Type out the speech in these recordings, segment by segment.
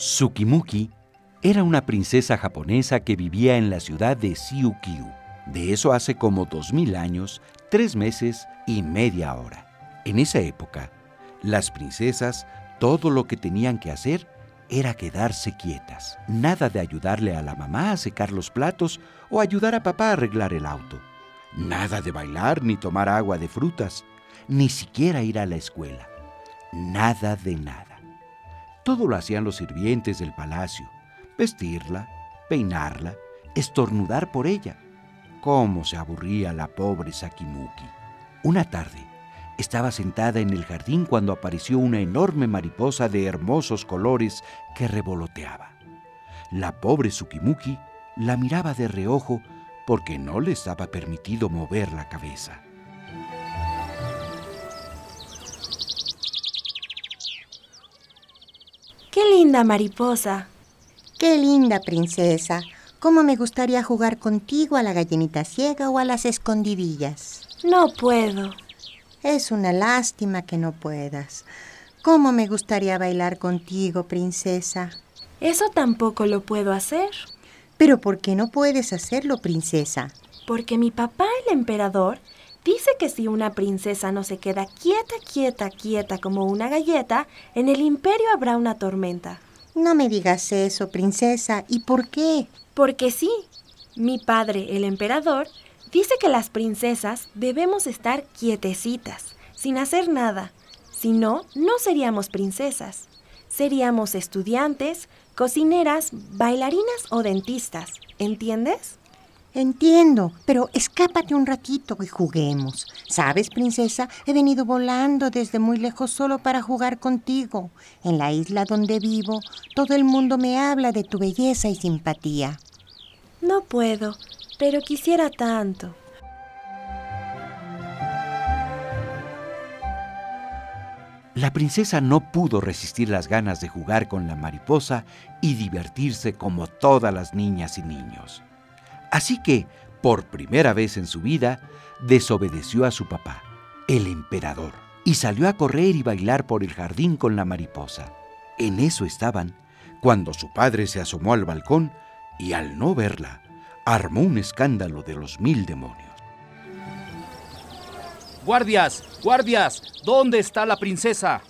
Tsukimuki era una princesa japonesa que vivía en la ciudad de Siukyu. De eso hace como dos mil años, tres meses y media hora. En esa época, las princesas todo lo que tenían que hacer era quedarse quietas. Nada de ayudarle a la mamá a secar los platos o ayudar a papá a arreglar el auto. Nada de bailar ni tomar agua de frutas, ni siquiera ir a la escuela. Nada de nada. Todo lo hacían los sirvientes del palacio. Vestirla, peinarla, estornudar por ella. Cómo se aburría la pobre Sakimuki. Una tarde, estaba sentada en el jardín cuando apareció una enorme mariposa de hermosos colores que revoloteaba. La pobre Sukimuki la miraba de reojo porque no le estaba permitido mover la cabeza. ¡Qué linda mariposa! ¡Qué linda princesa! ¿Cómo me gustaría jugar contigo a la gallinita ciega o a las escondidillas? No puedo. Es una lástima que no puedas. ¿Cómo me gustaría bailar contigo, princesa? Eso tampoco lo puedo hacer. ¿Pero por qué no puedes hacerlo, princesa? Porque mi papá, el emperador, Dice que si una princesa no se queda quieta, quieta, quieta como una galleta, en el imperio habrá una tormenta. No me digas eso, princesa. ¿Y por qué? Porque sí. Mi padre, el emperador, dice que las princesas debemos estar quietecitas, sin hacer nada. Si no, no seríamos princesas. Seríamos estudiantes, cocineras, bailarinas o dentistas. ¿Entiendes? Entiendo, pero escápate un ratito y juguemos. Sabes, princesa, he venido volando desde muy lejos solo para jugar contigo. En la isla donde vivo, todo el mundo me habla de tu belleza y simpatía. No puedo, pero quisiera tanto. La princesa no pudo resistir las ganas de jugar con la mariposa y divertirse como todas las niñas y niños. Así que, por primera vez en su vida, desobedeció a su papá, el emperador, y salió a correr y bailar por el jardín con la mariposa. En eso estaban, cuando su padre se asomó al balcón y al no verla, armó un escándalo de los mil demonios. ¡Guardias! ¡Guardias! ¿Dónde está la princesa?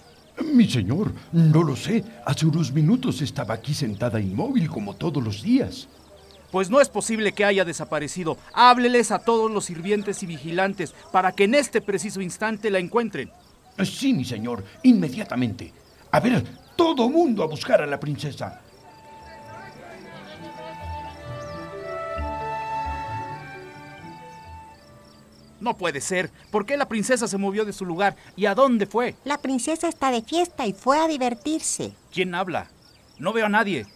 Mi señor, no lo sé. Hace unos minutos estaba aquí sentada inmóvil como todos los días. Pues no es posible que haya desaparecido. Hábleles a todos los sirvientes y vigilantes para que en este preciso instante la encuentren. Sí, mi señor, inmediatamente. A ver, todo mundo a buscar a la princesa. No puede ser. ¿Por qué la princesa se movió de su lugar? ¿Y a dónde fue? La princesa está de fiesta y fue a divertirse. ¿Quién habla? No veo a nadie.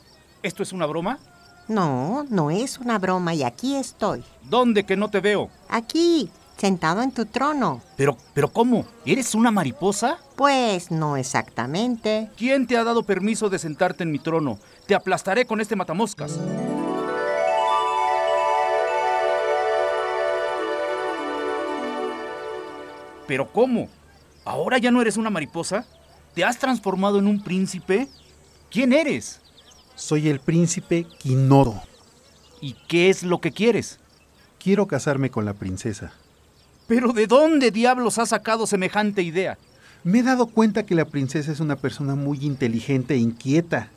¿Esto es una broma? No, no es una broma y aquí estoy. ¿Dónde que no te veo? Aquí, sentado en tu trono. Pero, pero ¿cómo? ¿Eres una mariposa? Pues no exactamente. ¿Quién te ha dado permiso de sentarte en mi trono? Te aplastaré con este matamoscas. ¿Pero cómo? ¿Ahora ya no eres una mariposa? ¿Te has transformado en un príncipe? ¿Quién eres? Soy el príncipe Quinoro. ¿Y qué es lo que quieres? Quiero casarme con la princesa. ¿Pero de dónde diablos has sacado semejante idea? Me he dado cuenta que la princesa es una persona muy inteligente e inquieta.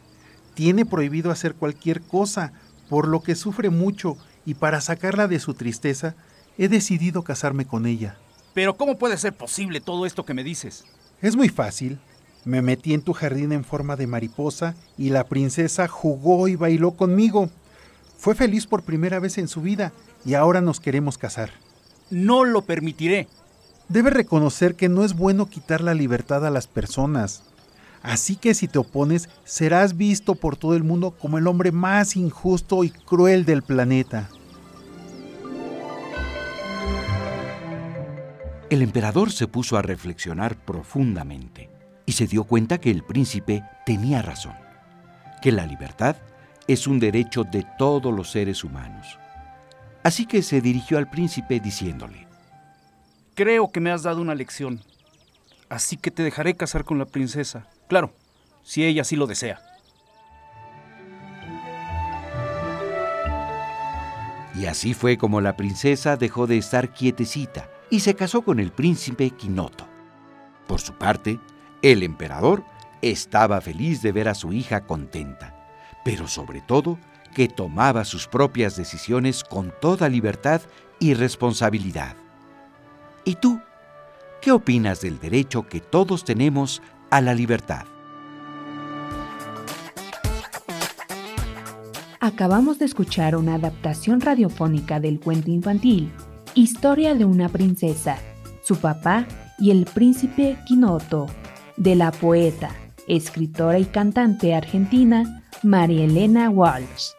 Tiene prohibido hacer cualquier cosa, por lo que sufre mucho, y para sacarla de su tristeza, he decidido casarme con ella. Pero ¿cómo puede ser posible todo esto que me dices? Es muy fácil. Me metí en tu jardín en forma de mariposa y la princesa jugó y bailó conmigo. Fue feliz por primera vez en su vida y ahora nos queremos casar. No lo permitiré. Debe reconocer que no es bueno quitar la libertad a las personas. Así que si te opones, serás visto por todo el mundo como el hombre más injusto y cruel del planeta. El emperador se puso a reflexionar profundamente y se dio cuenta que el príncipe tenía razón, que la libertad es un derecho de todos los seres humanos. Así que se dirigió al príncipe diciéndole, Creo que me has dado una lección, así que te dejaré casar con la princesa, claro, si ella sí lo desea. Y así fue como la princesa dejó de estar quietecita y se casó con el príncipe Quinoto. Por su parte, el emperador estaba feliz de ver a su hija contenta, pero sobre todo que tomaba sus propias decisiones con toda libertad y responsabilidad. ¿Y tú? ¿Qué opinas del derecho que todos tenemos a la libertad? Acabamos de escuchar una adaptación radiofónica del cuento infantil Historia de una princesa, su papá y el príncipe Quinoto, de la poeta, escritora y cantante argentina María Elena Walsh.